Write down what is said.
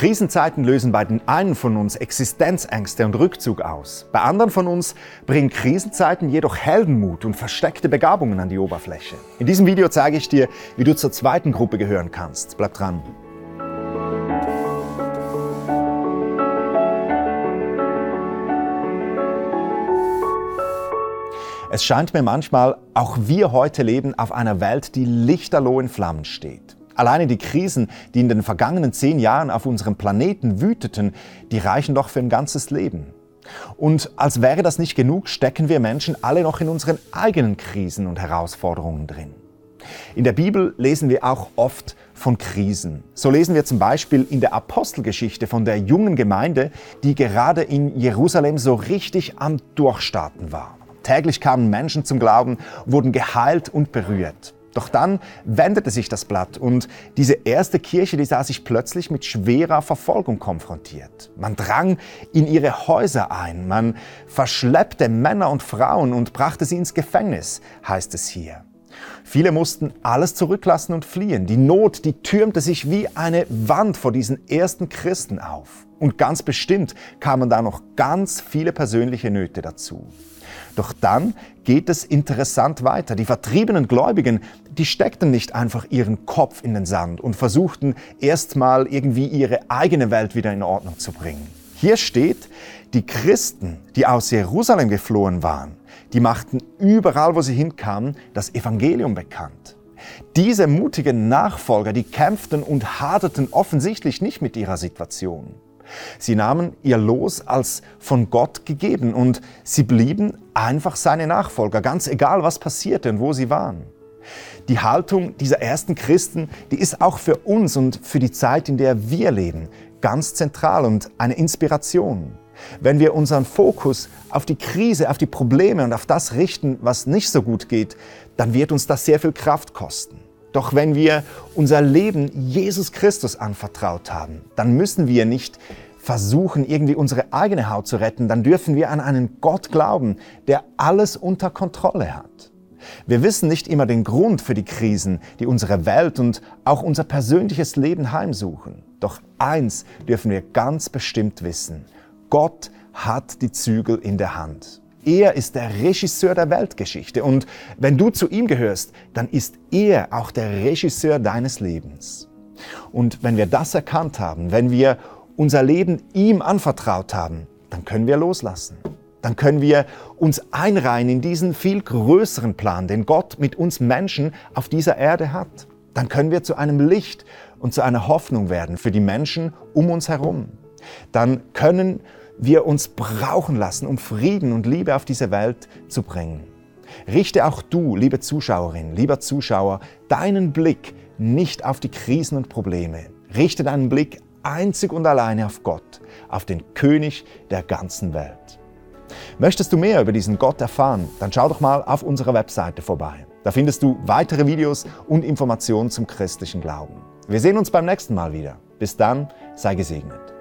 Krisenzeiten lösen bei den einen von uns Existenzängste und Rückzug aus. Bei anderen von uns bringen Krisenzeiten jedoch Heldenmut und versteckte Begabungen an die Oberfläche. In diesem Video zeige ich dir, wie du zur zweiten Gruppe gehören kannst. Bleib dran. Es scheint mir manchmal, auch wir heute leben auf einer Welt, die lichterloh in Flammen steht. Alleine die Krisen, die in den vergangenen zehn Jahren auf unserem Planeten wüteten, die reichen doch für ein ganzes Leben. Und als wäre das nicht genug, stecken wir Menschen alle noch in unseren eigenen Krisen und Herausforderungen drin. In der Bibel lesen wir auch oft von Krisen. So lesen wir zum Beispiel in der Apostelgeschichte von der jungen Gemeinde, die gerade in Jerusalem so richtig am Durchstarten war. Täglich kamen Menschen zum Glauben, wurden geheilt und berührt. Doch dann wendete sich das Blatt und diese erste Kirche, die sah sich plötzlich mit schwerer Verfolgung konfrontiert. Man drang in ihre Häuser ein, man verschleppte Männer und Frauen und brachte sie ins Gefängnis, heißt es hier. Viele mussten alles zurücklassen und fliehen. Die Not, die türmte sich wie eine Wand vor diesen ersten Christen auf. Und ganz bestimmt kamen da noch ganz viele persönliche Nöte dazu. Doch dann geht es interessant weiter. Die vertriebenen Gläubigen, die steckten nicht einfach ihren Kopf in den Sand und versuchten erstmal irgendwie ihre eigene Welt wieder in Ordnung zu bringen. Hier steht, die Christen, die aus Jerusalem geflohen waren, die machten überall, wo sie hinkamen, das Evangelium bekannt. Diese mutigen Nachfolger, die kämpften und haderten offensichtlich nicht mit ihrer Situation. Sie nahmen ihr Los als von Gott gegeben und sie blieben einfach seine Nachfolger, ganz egal was passierte und wo sie waren. Die Haltung dieser ersten Christen, die ist auch für uns und für die Zeit, in der wir leben, ganz zentral und eine Inspiration. Wenn wir unseren Fokus auf die Krise, auf die Probleme und auf das richten, was nicht so gut geht, dann wird uns das sehr viel Kraft kosten. Doch wenn wir unser Leben Jesus Christus anvertraut haben, dann müssen wir nicht versuchen, irgendwie unsere eigene Haut zu retten, dann dürfen wir an einen Gott glauben, der alles unter Kontrolle hat. Wir wissen nicht immer den Grund für die Krisen, die unsere Welt und auch unser persönliches Leben heimsuchen. Doch eins dürfen wir ganz bestimmt wissen. Gott hat die Zügel in der Hand. Er ist der Regisseur der Weltgeschichte und wenn du zu ihm gehörst, dann ist er auch der Regisseur deines Lebens. Und wenn wir das erkannt haben, wenn wir unser Leben ihm anvertraut haben, dann können wir loslassen. Dann können wir uns einreihen in diesen viel größeren Plan, den Gott mit uns Menschen auf dieser Erde hat. Dann können wir zu einem Licht und zu einer Hoffnung werden für die Menschen um uns herum. Dann können wir uns brauchen lassen, um Frieden und Liebe auf diese Welt zu bringen. Richte auch du, liebe Zuschauerin, lieber Zuschauer, deinen Blick nicht auf die Krisen und Probleme. Richte deinen Blick einzig und alleine auf Gott, auf den König der ganzen Welt. Möchtest du mehr über diesen Gott erfahren, dann schau doch mal auf unserer Webseite vorbei. Da findest du weitere Videos und Informationen zum christlichen Glauben. Wir sehen uns beim nächsten Mal wieder. Bis dann, sei gesegnet.